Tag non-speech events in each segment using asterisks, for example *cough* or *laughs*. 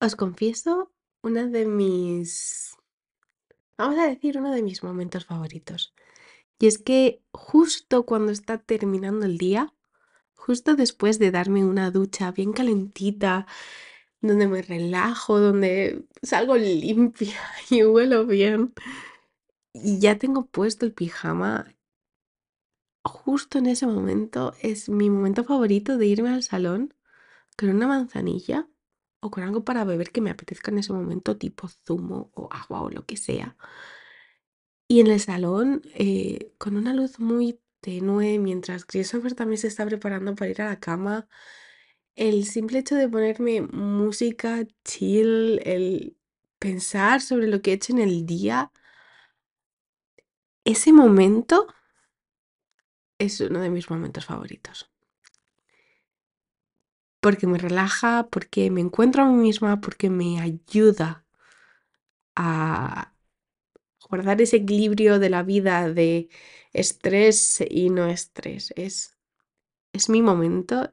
Os confieso una de mis, vamos a decir, uno de mis momentos favoritos. Y es que justo cuando está terminando el día, justo después de darme una ducha bien calentita, donde me relajo, donde salgo *laughs* limpia y huelo bien, y ya tengo puesto el pijama, justo en ese momento es mi momento favorito de irme al salón con una manzanilla o con algo para beber que me apetezca en ese momento, tipo zumo o agua o lo que sea. Y en el salón, eh, con una luz muy tenue, mientras Christopher también se está preparando para ir a la cama, el simple hecho de ponerme música chill, el pensar sobre lo que he hecho en el día, ese momento es uno de mis momentos favoritos. Porque me relaja, porque me encuentro a mí misma, porque me ayuda a guardar ese equilibrio de la vida de estrés y no estrés. Es, es mi momento,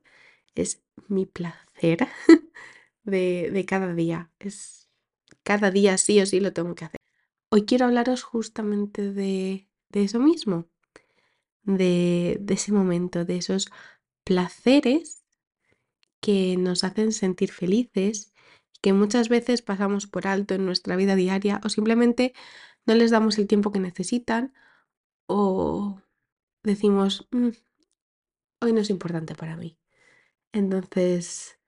es mi placer *laughs* de, de cada día. Es cada día sí o sí lo tengo que hacer. Hoy quiero hablaros justamente de, de eso mismo, de, de ese momento, de esos placeres que nos hacen sentir felices, que muchas veces pasamos por alto en nuestra vida diaria o simplemente no les damos el tiempo que necesitan o decimos, "Mm, hoy no es importante para mí. Entonces,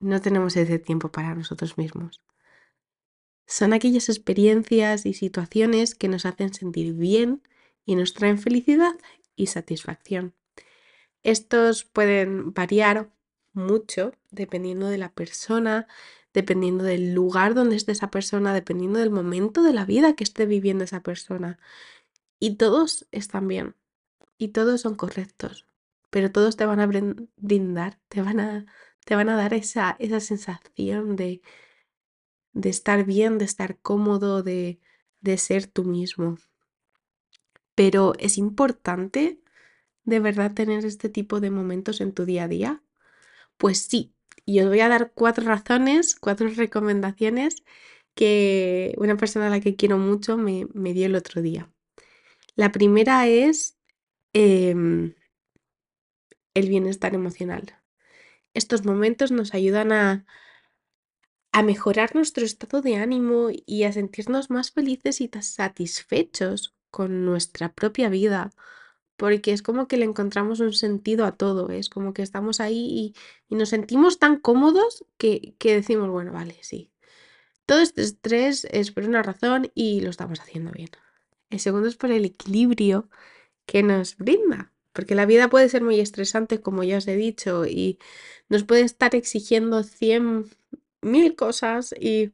no tenemos ese tiempo para nosotros mismos. Son aquellas experiencias y situaciones que nos hacen sentir bien y nos traen felicidad y satisfacción. Estos pueden variar mucho dependiendo de la persona, dependiendo del lugar donde esté esa persona, dependiendo del momento de la vida que esté viviendo esa persona. Y todos están bien y todos son correctos, pero todos te van a brin- brindar, te van a, te van a dar esa, esa sensación de, de estar bien, de estar cómodo, de, de ser tú mismo. Pero es importante de verdad tener este tipo de momentos en tu día a día. Pues sí, y os voy a dar cuatro razones, cuatro recomendaciones que una persona a la que quiero mucho me, dio el otro día. La primera es em, el bienestar emocional. Estos momentos nos ayudan a, a mejorar nuestro estado de ánimo y a sentirnos más felices y satisfechos con nuestra propia vida, porque es como que le encontramos un sentido a todo, es como que estamos ahí y, nos sentimos tan cómodos que, que decimos, bueno, vale, sí, todo este estrés es por una razón y lo estamos haciendo bien. El segundo es por el equilibrio que nos brinda, porque la vida puede ser muy estresante, como ya os he dicho, y nos puede estar exigiendo cien mil cosas y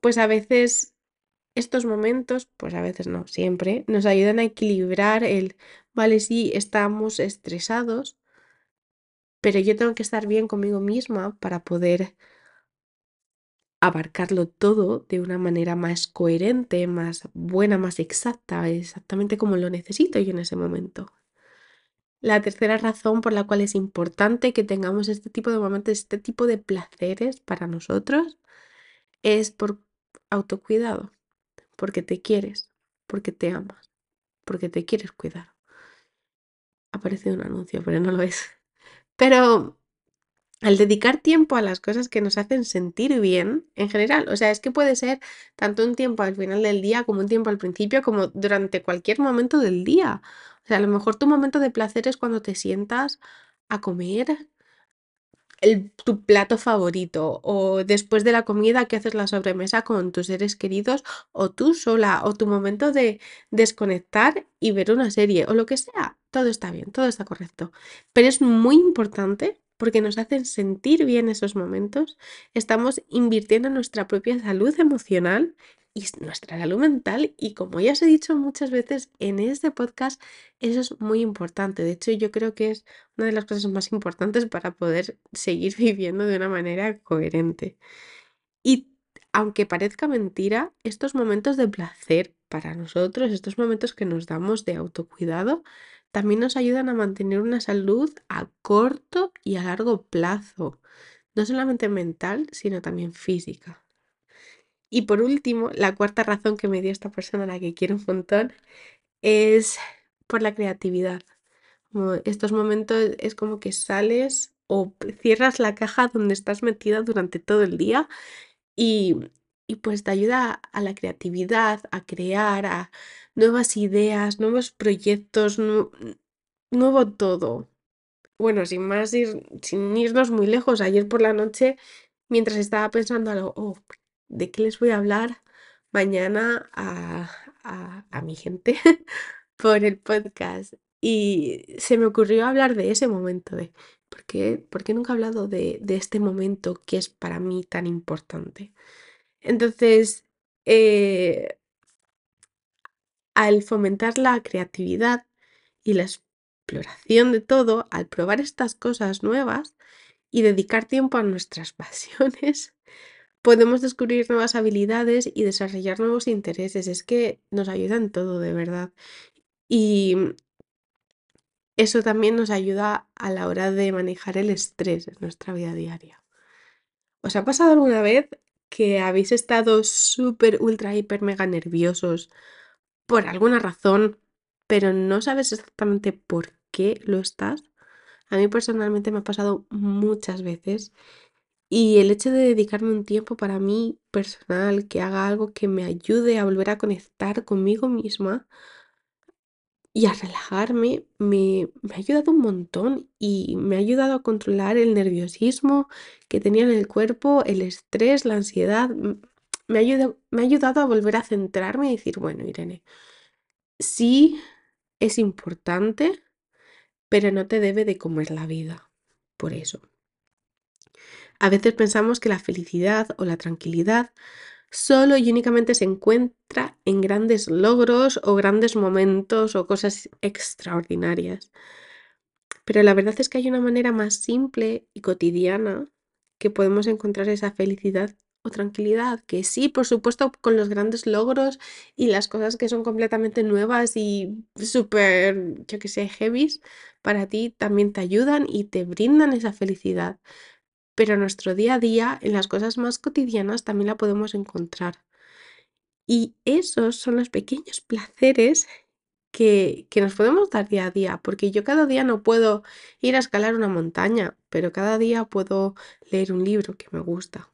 pues a veces estos momentos, pues a veces no, siempre, nos ayudan a equilibrar el, vale, sí, estamos estresados, pero yo tengo que estar bien conmigo misma para poder abarcarlo todo de una manera más coherente, más buena, más exacta, exactamente como lo necesito yo en ese momento. La tercera razón por la cual es importante que tengamos este tipo de momentos, este tipo de placeres para nosotros, es por autocuidado, porque te quieres, porque te amas, porque te quieres cuidar. Ha parecido un anuncio, pero no lo es. *laughs* Pero al dedicar tiempo a las cosas que nos hacen sentir bien, en general, o sea, es que puede ser tanto un tiempo al final del día como un tiempo al principio, como durante cualquier momento del día. O sea, a lo mejor tu momento de placer es cuando te sientas a comer el, tu plato favorito o después de la comida que haces la sobremesa con tus seres queridos o tú sola o tu momento de desconectar y ver una serie o lo que sea. Todo está bien, todo está correcto. Pero es muy importante porque nos hacen sentir bien esos momentos. Estamos invirtiendo en nuestra propia salud emocional y nuestra salud mental y como ya os he dicho muchas veces en este podcast, eso es muy importante. De hecho, yo creo que es una de las cosas más importantes para poder seguir *laughs* viviendo de una manera coherente. Y aunque parezca mentira, estos momentos de placer para nosotros, estos momentos que nos damos de autocuidado, también nos ayudan a mantener una salud a corto y a largo plazo. no solamente mental, sino también física. Y por último, la cuarta razón que me dio esta persona a la que quiero un montón es por la creatividad. estos momentos es como que sales o cierras la caja donde estás metida durante todo el día y, y pues te ayuda a la creatividad, a crear, a nuevas ideas, nuevos proyectos, nuevo todo. Bueno, sin más ir, sin irnos muy lejos, ayer por la noche, mientras estaba pensando algo, oh, ¿de qué les voy a hablar mañana a, a, mi gente *laughs* por el podcast? Y se me ocurrió hablar de ese momento, de ¿por qué, por qué nunca he hablado de, de, este momento que es para mí tan importante? Entonces, eh, al fomentar la creatividad y la exploración de todo, al probar estas cosas nuevas y dedicar tiempo a nuestras *laughs* pasiones, podemos descubrir nuevas habilidades y desarrollar nuevos intereses. Es que nos ayuda en todo, de verdad. Y eso también nos ayuda a la hora de manejar el estrés en nuestra vida diaria. ¿Os ha pasado alguna vez que habéis estado súper, ultra, hiper, mega nerviosos por alguna razón, pero no sabes exactamente por qué lo estás. A mí personalmente me ha pasado muchas veces y el hecho de dedicarme un tiempo para mí personal, que haga algo que me ayude a volver a conectar conmigo misma y a relajarme, me, ha ayudado un montón y me ha ayudado a controlar el nerviosismo que tenía en el cuerpo, el estrés, la ansiedad me me ha ayudado a volver a centrarme y decir, bueno, Irene, sí es importante, pero no te debe de comer la vida por eso. A veces pensamos que la felicidad o la tranquilidad solo y únicamente se encuentra en grandes logros o grandes momentos o cosas extraordinarias. Pero la verdad es que hay una manera más simple y cotidiana que podemos encontrar esa felicidad o tranquilidad, que sí, por supuesto, con los grandes logros y las cosas que son completamente nuevas y súper, yo que sé, heavies, para ti también te ayudan y te brindan esa felicidad. Pero nuestro día a día, en las cosas más cotidianas, también la podemos encontrar. Y esos son los pequeños placeres que, que, nos podemos dar día a día, porque yo cada día no puedo ir a escalar una montaña, pero cada día puedo leer un libro que me gusta.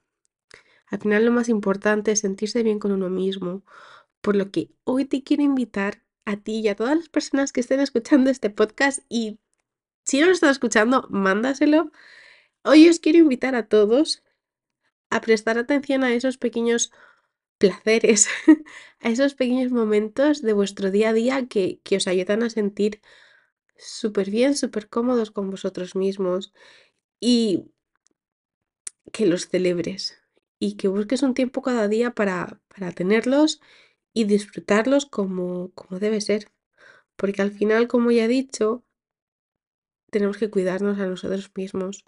Al final lo más importante es sentirse bien con uno mismo, por lo que hoy te quiero invitar a ti y a todas las personas que estén escuchando este podcast y si no lo estás escuchando, mándaselo. Hoy os quiero invitar a todos a prestar atención a esos pequeños placeres, *laughs* a esos pequeños momentos de vuestro día a día que, que os ayudan a sentir súper bien, súper cómodos con vosotros mismos y que los celebres y que busques un tiempo cada día para, para tenerlos y disfrutarlos como, como debe ser. Porque al final, como ya he dicho, tenemos que cuidarnos a nosotros mismos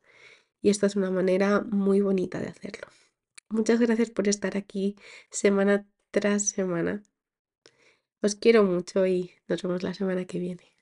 y esta es una manera muy bonita de hacerlo. Muchas gracias por estar aquí semana tras semana. Os quiero mucho y nos vemos la semana que viene.